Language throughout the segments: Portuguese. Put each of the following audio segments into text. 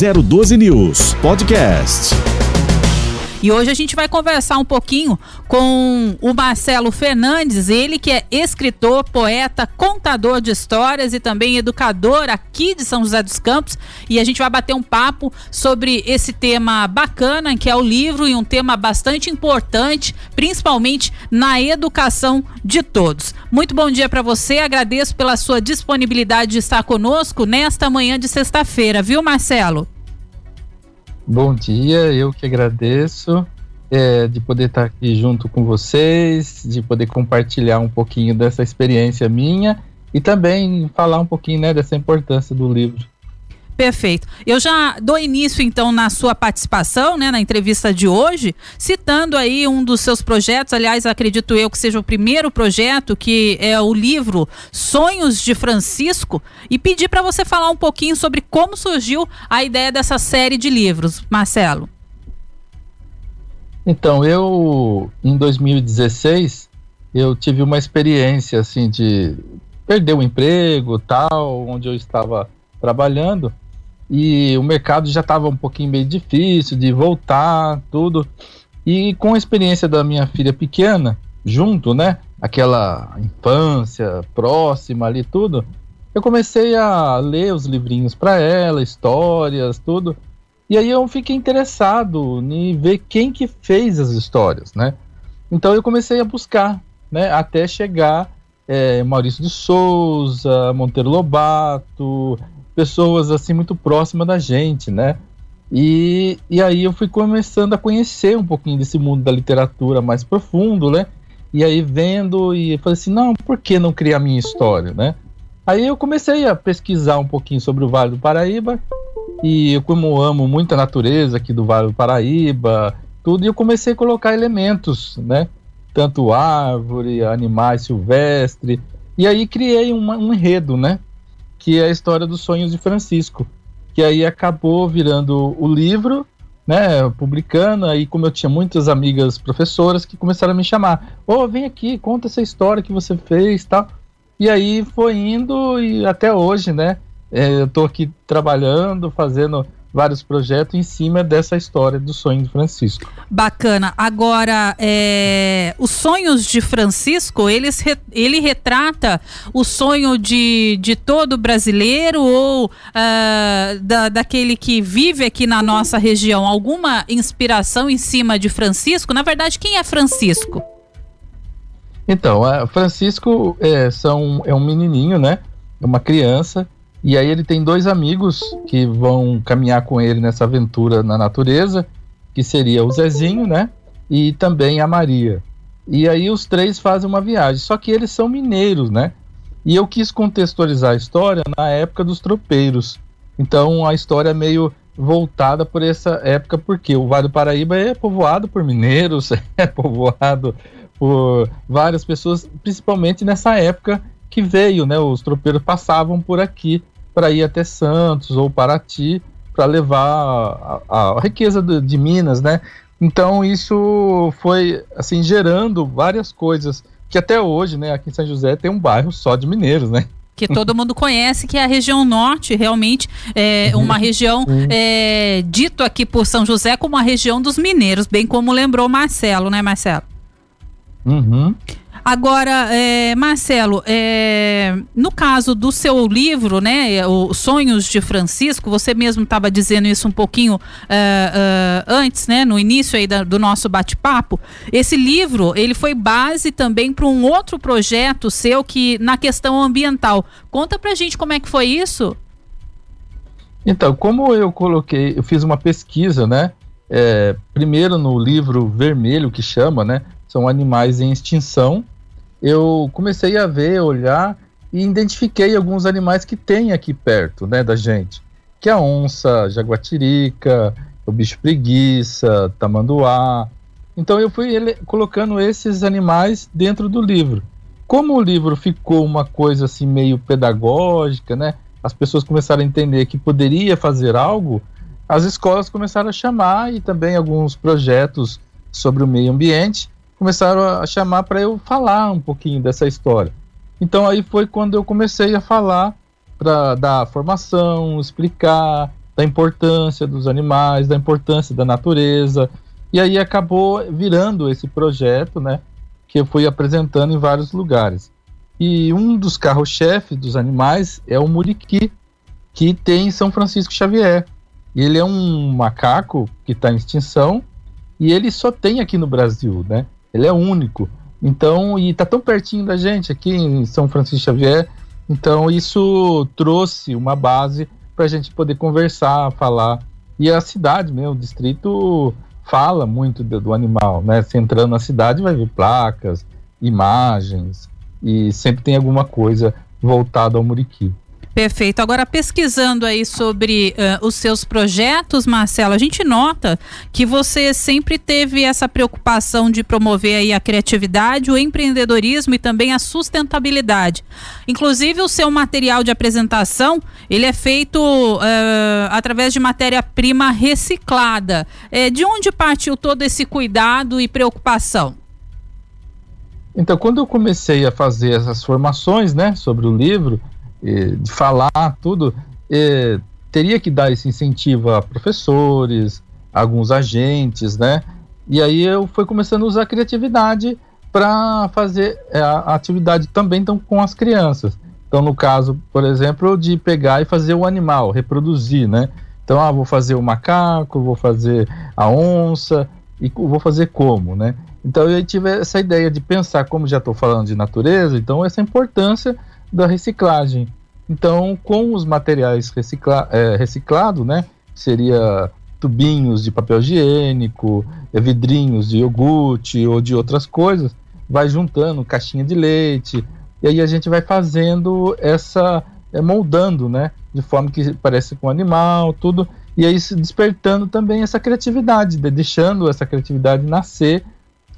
012 News Podcast. E hoje a gente vai conversar um pouquinho com o Marcelo Fernandes, ele que é escritor, poeta, contador de histórias e também educador aqui de São José dos Campos. E a gente vai bater um papo sobre esse tema bacana, que é o livro, e um tema bastante importante, principalmente na educação de todos. Muito bom dia para você, agradeço pela sua disponibilidade de estar conosco nesta manhã de sexta-feira, viu, Marcelo? Bom dia, eu que agradeço é, de poder estar aqui junto com vocês, de poder compartilhar um pouquinho dessa experiência minha e também falar um pouquinho né, dessa importância do livro. Perfeito. Eu já dou início então na sua participação, né, na entrevista de hoje, citando aí um dos seus projetos, aliás, acredito eu que seja o primeiro projeto, que é o livro Sonhos de Francisco, e pedir para você falar um pouquinho sobre como surgiu a ideia dessa série de livros, Marcelo. Então, eu em 2016 eu tive uma experiência assim de perder o emprego, tal, onde eu estava trabalhando e o mercado já estava um pouquinho meio difícil de voltar, tudo. E com a experiência da minha filha pequena, junto, né? Aquela infância próxima ali, tudo. Eu comecei a ler os livrinhos para ela, histórias, tudo. E aí eu fiquei interessado em ver quem que fez as histórias, né? Então eu comecei a buscar, né? Até chegar é, Maurício de Souza, Monteiro Lobato, pessoas assim muito próximas da gente, né? E, e aí eu fui começando a conhecer um pouquinho desse mundo da literatura mais profundo, né? E aí vendo e falei assim, não, por que não criar minha história, né? Aí eu comecei a pesquisar um pouquinho sobre o Vale do Paraíba e eu como amo muito a natureza aqui do Vale do Paraíba, tudo, e eu comecei a colocar elementos, né? Tanto árvore, animais silvestres, e aí criei uma, um enredo, né? Que é a história dos sonhos de Francisco, que aí acabou virando o livro, né, publicando, aí como eu tinha muitas amigas professoras que começaram a me chamar, ô, oh, vem aqui, conta essa história que você fez, tal, e aí foi indo e até hoje, né, é, eu tô aqui trabalhando, fazendo vários projetos em cima dessa história do sonho de Francisco. Bacana. Agora, é, os sonhos de Francisco, eles, ele retrata o sonho de, de todo brasileiro ou uh, da, daquele que vive aqui na nossa região? Alguma inspiração em cima de Francisco? Na verdade, quem é Francisco? Então, Francisco é, são, é um menininho, né? É uma criança e aí ele tem dois amigos que vão caminhar com ele nessa aventura na natureza, que seria o Zezinho, né? E também a Maria. E aí os três fazem uma viagem, só que eles são mineiros, né? E eu quis contextualizar a história na época dos tropeiros. Então a história é meio voltada por essa época, porque o Vale do Paraíba é povoado por mineiros, é povoado por várias pessoas, principalmente nessa época que veio, né? Os tropeiros passavam por aqui para ir até Santos ou Paraty para levar a, a riqueza de, de, Minas, né? Então isso foi assim gerando várias coisas que até hoje, né? Aqui em São José tem um bairro só de mineiros, né? que todo mundo conhece, que é a região norte, realmente é uhum. uma região é, dito aqui por São José como a região dos mineiros, bem como lembrou Marcelo, né, Marcelo? Uhum. Agora, é, Marcelo, é, no caso do seu livro, né, o Sonhos de Francisco, você mesmo estava dizendo isso um pouquinho é, é, antes, né, no início aí da, do nosso bate-papo. Esse livro, ele foi base também para um outro projeto seu que na questão ambiental. Conta pra gente como é que foi isso. Então, como eu coloquei, eu fiz uma pesquisa, né? É, primeiro no livro vermelho que chama, né? São animais em extinção eu comecei a ver, olhar e identifiquei alguns animais que tem aqui perto, né, da gente, que é a onça, jaguatirica, o bicho preguiça, tamanduá. Então eu fui ele, colocando esses animais dentro do livro. Como o livro ficou uma coisa assim meio pedagógica, né? As pessoas começaram a entender que poderia fazer algo, as escolas começaram a chamar e também alguns projetos sobre o meio ambiente começaram a chamar para eu falar um pouquinho dessa história. Então aí foi quando eu comecei a falar para dar formação, explicar, da importância dos animais, da importância da natureza. E aí acabou virando esse projeto, né? Que eu fui apresentando em vários lugares. E um dos carros-chefes dos animais é o muriqui, que tem em São Francisco Xavier. Ele é um macaco que está em extinção e ele só tem aqui no Brasil, né? Ele é único. Então, e está tão pertinho da gente aqui em São Francisco Xavier. Então, isso trouxe uma base para a gente poder conversar, falar. E a cidade, mesmo, o distrito fala muito do, do animal, né? Se entrando na cidade, vai ver placas, imagens, e sempre tem alguma coisa voltada ao muriqui. Perfeito. Agora, pesquisando aí sobre uh, os seus projetos, Marcelo, a gente nota que você sempre teve essa preocupação de promover aí a criatividade, o empreendedorismo e também a sustentabilidade. Inclusive, o seu material de apresentação, ele é feito uh, através de matéria-prima reciclada. É, de onde partiu todo esse cuidado e preocupação? Então, quando eu comecei a fazer essas formações, né, sobre o livro, de falar tudo, teria que dar esse incentivo a professores, a alguns agentes, né? E aí eu fui começando a usar a criatividade para fazer é, a atividade também então, com as crianças. Então, no caso, por exemplo, de pegar e fazer o animal, reproduzir, né? Então, ah, vou fazer o macaco, vou fazer a onça, e vou fazer como, né? Então, eu tive essa ideia de pensar, como já estou falando de natureza, então essa importância da reciclagem. Então, com os materiais recicla é, reciclados, né, seria tubinhos de papel higiênico, é, vidrinhos de iogurte ou de outras coisas, vai juntando caixinha de leite, e aí a gente vai fazendo essa, é, moldando, né, de forma que parece com animal, tudo, e aí despertando também essa criatividade, deixando essa criatividade nascer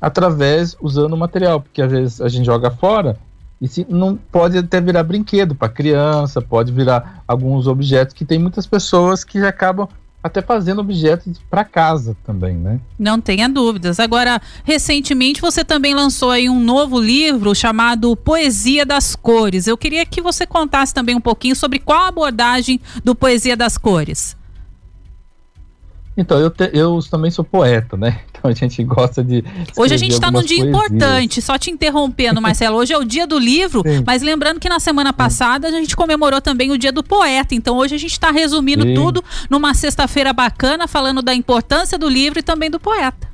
através usando o material, porque às vezes a gente joga fora e se, não pode até virar brinquedo para criança, pode virar alguns objetos que tem muitas pessoas que acabam até fazendo objetos para casa também, né? Não tenha dúvidas. Agora, recentemente você também lançou aí um novo livro chamado Poesia das Cores. Eu queria que você contasse também um pouquinho sobre qual a abordagem do Poesia das Cores. Então, eu, te, eu também sou poeta, né? Então a gente gosta de. Hoje a gente está num dia poesias. importante, só te interrompendo, Marcelo. Hoje é o dia do livro, Sim. mas lembrando que na semana passada a gente comemorou também o dia do poeta. Então hoje a gente está resumindo Sim. tudo numa sexta-feira bacana, falando da importância do livro e também do poeta.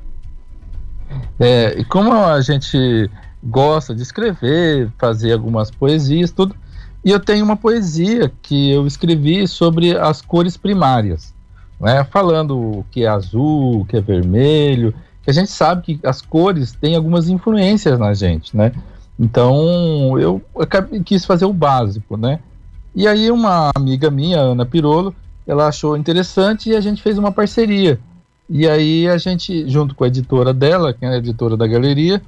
É, e como a gente gosta de escrever, fazer algumas poesias, tudo. E eu tenho uma poesia que eu escrevi sobre as cores primárias né, falando que é azul, que é vermelho, que a gente sabe que as cores têm algumas influências na gente, né? Então eu quis fazer o básico, né? E aí uma amiga minha, Ana Pirolo, ela achou interessante e a gente fez uma parceria. E aí a gente, junto com a editora dela, que é a editora da galeria,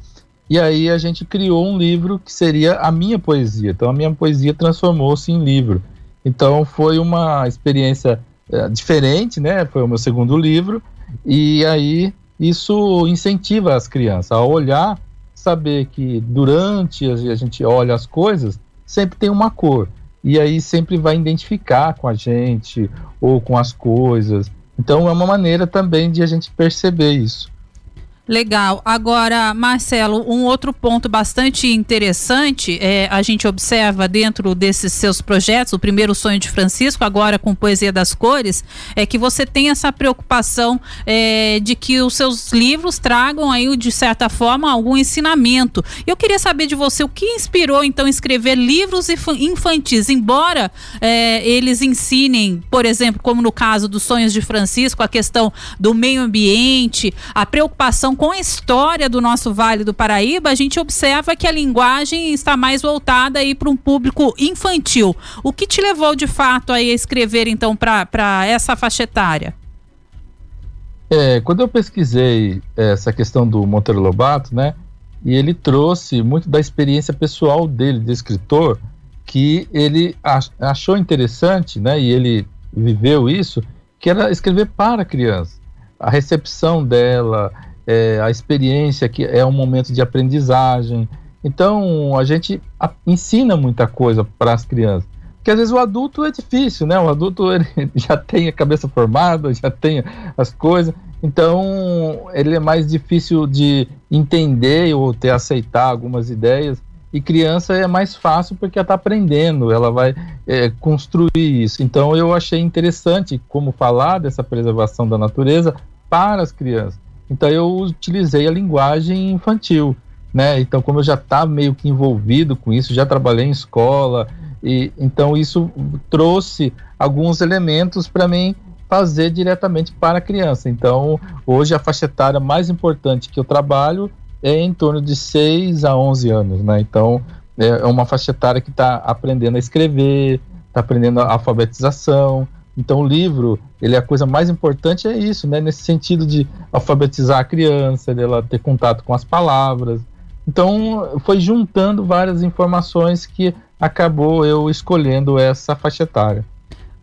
e aí a gente criou um livro que seria a minha poesia. Então a minha poesia transformou-se em livro. Então foi uma experiência é, diferente, né? Foi o meu segundo livro, e aí isso incentiva as crianças a olhar, saber que durante a gente olha as coisas, sempre tem uma cor. E aí sempre vai identificar com a gente ou com as coisas. Então é uma maneira também de a gente perceber isso. Legal. Agora, Marcelo, um outro ponto bastante interessante é, a gente observa dentro desses seus projetos, o primeiro sonho de Francisco, agora com Poesia das Cores, é que você tem essa preocupação é, de que os seus livros tragam aí, de certa forma, algum ensinamento. Eu queria saber de você o que inspirou, então, escrever livros infantis, embora é, eles ensinem, por exemplo, como no caso dos sonhos de Francisco, a questão do meio ambiente, a preocupação com a história do nosso Vale do Paraíba, a gente observa que a linguagem está mais voltada aí para um público infantil. O que te levou de fato aí a escrever então para essa faixa etária? É, quando eu pesquisei essa questão do Monteiro Lobato, né, e ele trouxe muito da experiência pessoal dele de escritor, que ele achou interessante, né, e ele viveu isso, que era escrever para criança. A recepção dela, é, a experiência que é um momento de aprendizagem. Então a gente ensina muita coisa para as crianças, Porque às vezes o adulto é difícil, né? O adulto ele já tem a cabeça formada, já tem as coisas, então ele é mais difícil de entender ou ter aceitar algumas ideias. E criança é mais fácil porque ela está aprendendo, ela vai é, construir isso. Então eu achei interessante como falar dessa preservação da natureza para as crianças. Então eu utilizei a linguagem infantil, né? Então como eu já estava tá meio que envolvido com isso, já trabalhei em escola, e então isso trouxe alguns elementos para mim fazer diretamente para a criança. Então hoje a faixa etária mais importante que eu trabalho é em torno de 6 a 11 anos, né? Então, é, é uma faixa etária que está aprendendo a escrever, está aprendendo a alfabetização. Então, o livro, ele é a coisa mais importante é isso, né? Nesse sentido de alfabetizar a criança, dela ter contato com as palavras. Então, foi juntando várias informações que acabou eu escolhendo essa faixa etária.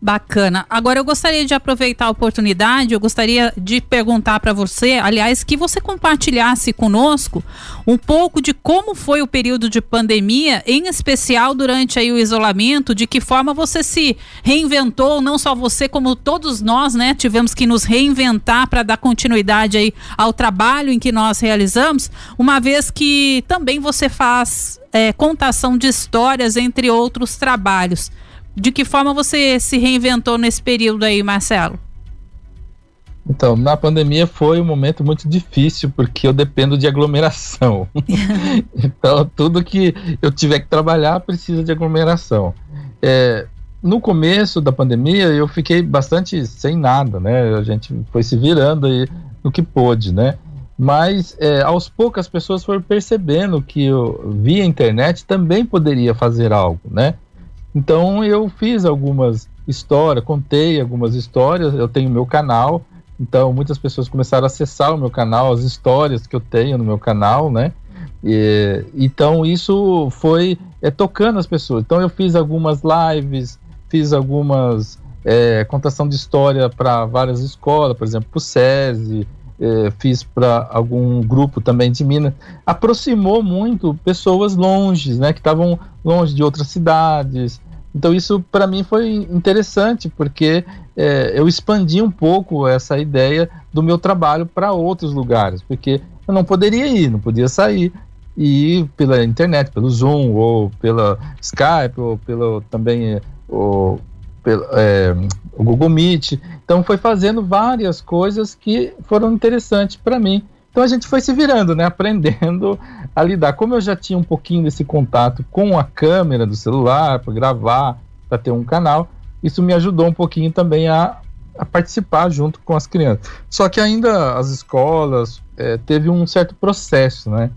Bacana. Agora eu gostaria de aproveitar a oportunidade, eu gostaria de perguntar para você, aliás, que você compartilhasse conosco um pouco de como foi o período de pandemia, em especial durante aí o isolamento, de que forma você se reinventou, não só você como todos nós, né, tivemos que nos reinventar para dar continuidade aí ao trabalho em que nós realizamos, uma vez que também você faz é, contação de histórias entre outros trabalhos. De que forma você se reinventou nesse período aí, Marcelo? Então, na pandemia foi um momento muito difícil, porque eu dependo de aglomeração. então, tudo que eu tiver que trabalhar precisa de aglomeração. É, no começo da pandemia, eu fiquei bastante sem nada, né? A gente foi se virando aí no que pôde, né? Mas é, aos poucos as pessoas foram percebendo que eu, via internet também poderia fazer algo, né? Então eu fiz algumas histórias, contei algumas histórias, eu tenho meu canal, então muitas pessoas começaram a acessar o meu canal, as histórias que eu tenho no meu canal, né? E, então isso foi é, tocando as pessoas. Então eu fiz algumas lives, fiz algumas é, contação de história para várias escolas, por exemplo, para o SESI, é, fiz para algum grupo também de Minas, aproximou muito pessoas longe, né, que estavam longe de outras cidades. Então isso para mim foi interessante porque é, eu expandi um pouco essa ideia do meu trabalho para outros lugares, porque eu não poderia ir, não podia sair e ir pela internet, pelo Zoom ou pela Skype ou pelo também o, pelo, é, o Google Meet. Então foi fazendo várias coisas que foram interessantes para mim. Então a gente foi se virando, né, aprendendo a lidar. Como eu já tinha um pouquinho desse contato com a câmera do celular para gravar, para ter um canal, isso me ajudou um pouquinho também a, a, participar junto com as crianças. Só que ainda as escolas é, teve um certo processo, né?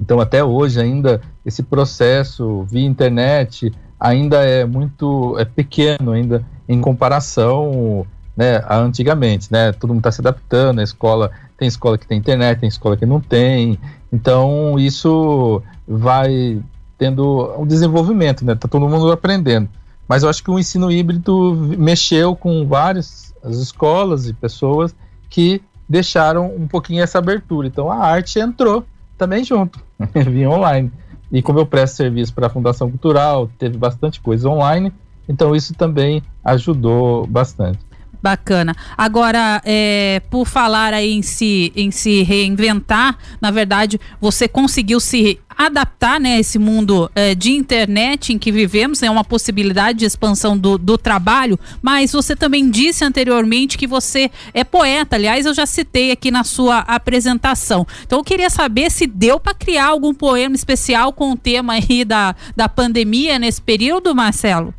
Então até hoje ainda esse processo via internet ainda é muito é pequeno ainda em comparação né, a antigamente, né? Todo mundo está se adaptando, a escola tem escola que tem internet, tem escola que não tem. Então isso vai tendo um desenvolvimento, né? Tá todo mundo aprendendo. Mas eu acho que o ensino híbrido mexeu com várias as escolas e pessoas que deixaram um pouquinho essa abertura. Então a arte entrou também junto, via online. E como eu presto serviço para a Fundação Cultural, teve bastante coisa online, então isso também ajudou bastante. Bacana. Agora, é, por falar aí em se, em se reinventar, na verdade, você conseguiu se adaptar né, esse mundo é, de internet em que vivemos, é uma possibilidade de expansão do, do trabalho, mas você também disse anteriormente que você é poeta, aliás, eu já citei aqui na sua apresentação. Então eu queria saber se deu para criar algum poema especial com o tema aí da, da pandemia nesse período, Marcelo?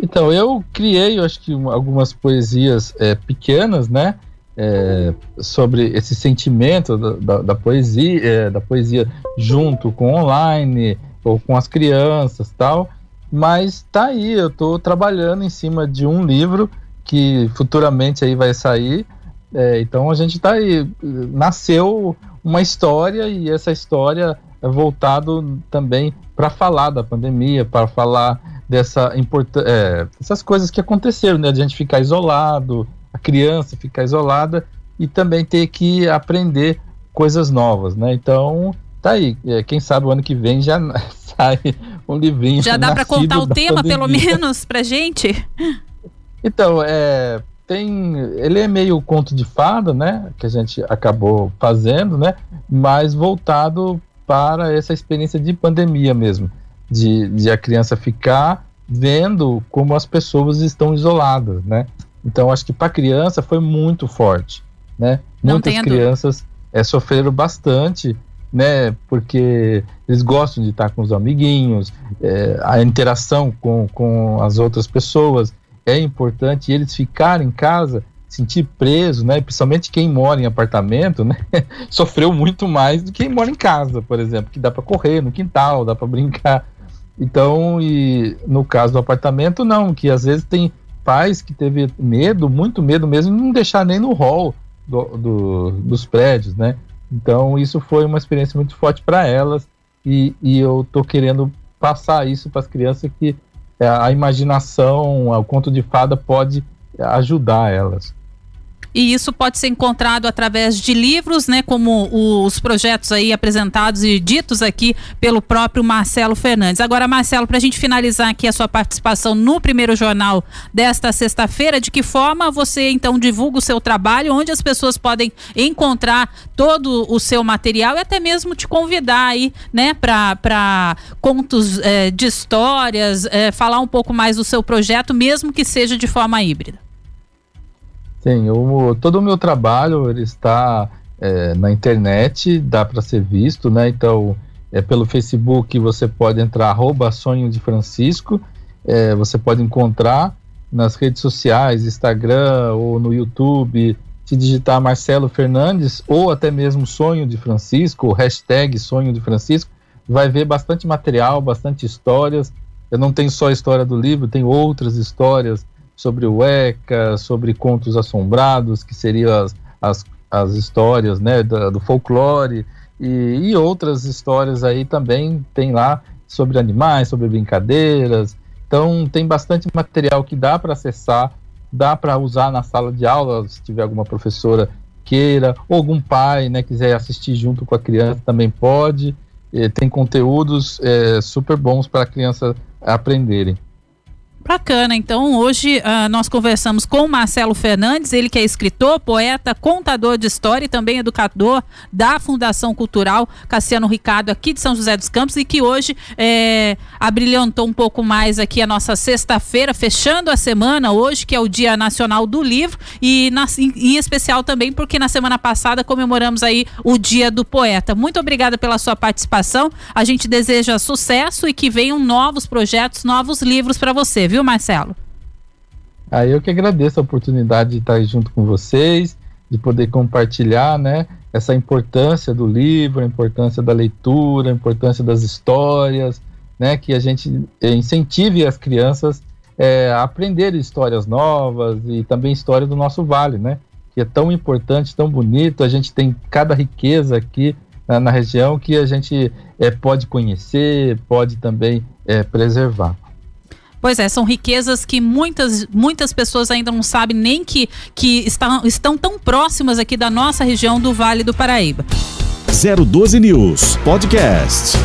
Então, eu criei, eu acho que algumas poesias é, pequenas, né? É, sobre esse sentimento da, da, da poesia, é, da poesia junto com online ou com as crianças tal. Mas tá aí, eu estou trabalhando em cima de um livro que futuramente aí vai sair. É, então a gente está aí, nasceu uma história e essa história é voltado também para falar da pandemia, para falar dessa é, essas coisas que aconteceram, né? De a gente ficar isolado, a criança ficar isolada e também ter que aprender coisas novas, né? Então, tá aí. É, quem sabe o ano que vem já sai um livrinho. Já dá para contar o tema, pandemia. pelo menos, pra gente? Então, é, tem, ele é meio conto de fada, né, que a gente acabou fazendo, né, mas voltado para essa experiência de pandemia mesmo, de, de a criança ficar vendo como as pessoas estão isoladas, né. Então, acho que para criança foi muito forte, né. Não Muitas crianças é, sofreram bastante né? Porque eles gostam de estar com os amiguinhos, é, a interação com, com as outras pessoas é importante. E eles ficarem em casa, sentir preso, né? Principalmente quem mora em apartamento, né? Sofreu muito mais do que quem mora em casa, por exemplo, que dá para correr no quintal, dá para brincar. Então, e no caso do apartamento, não, que às vezes tem pais que teve medo, muito medo mesmo, não deixar nem no hall do, do, dos prédios, né? Então, isso foi uma experiência muito forte para elas e, e eu estou querendo passar isso para as crianças que é, a imaginação, o conto de fada pode ajudar elas. E isso pode ser encontrado através de livros, né, como os projetos aí apresentados e ditos aqui pelo próprio Marcelo Fernandes. Agora, Marcelo, para a gente finalizar aqui a sua participação no primeiro jornal desta sexta-feira, de que forma você então divulga o seu trabalho, onde as pessoas podem encontrar todo o seu material e até mesmo te convidar aí, né, para contos é, de histórias, é, falar um pouco mais do seu projeto, mesmo que seja de forma híbrida. Sim, todo o meu trabalho ele está é, na internet, dá para ser visto, né? Então, é pelo Facebook você pode entrar arroba Sonho de Francisco, é, você pode encontrar nas redes sociais, Instagram ou no YouTube, se digitar Marcelo Fernandes ou até mesmo Sonho de Francisco, hashtag Sonho de Francisco, vai ver bastante material, bastante histórias. Eu não tenho só a história do livro, tem outras histórias sobre o ECA, sobre contos assombrados, que seriam as, as, as histórias né, do, do folclore, e, e, outras histórias aí também tem lá sobre animais, sobre brincadeiras. Então tem bastante material que dá para acessar, dá para usar na sala de aula, se tiver alguma professora queira, ou algum pai né, quiser assistir junto com a criança também pode. E tem conteúdos é, super bons para a criança aprenderem. Bacana. Então, hoje uh, nós conversamos com o Marcelo Fernandes, ele que é escritor, poeta, contador de história e também educador da Fundação Cultural Cassiano Ricardo, aqui de São José dos Campos, e que hoje é, abrilhantou um pouco mais aqui a nossa sexta-feira, fechando a semana, hoje, que é o Dia Nacional do Livro, e na, em, em especial também porque na semana passada comemoramos aí o Dia do Poeta. Muito obrigada pela sua participação. A gente deseja sucesso e que venham novos projetos, novos livros para você, viu? Viu, Marcelo? Ah, eu que agradeço a oportunidade de estar junto com vocês, de poder compartilhar, né, essa importância do livro, a importância da leitura, a importância das histórias, né, que a gente incentive as crianças é, a aprender histórias novas e também história do nosso vale, né, que é tão importante, tão bonito, a gente tem cada riqueza aqui na, na região que a gente é, pode conhecer, pode também é, preservar. Pois é, são riquezas que muitas, muitas pessoas ainda não sabem nem que, que estão, estão tão próximas aqui da nossa região do Vale do Paraíba. 012 News Podcast.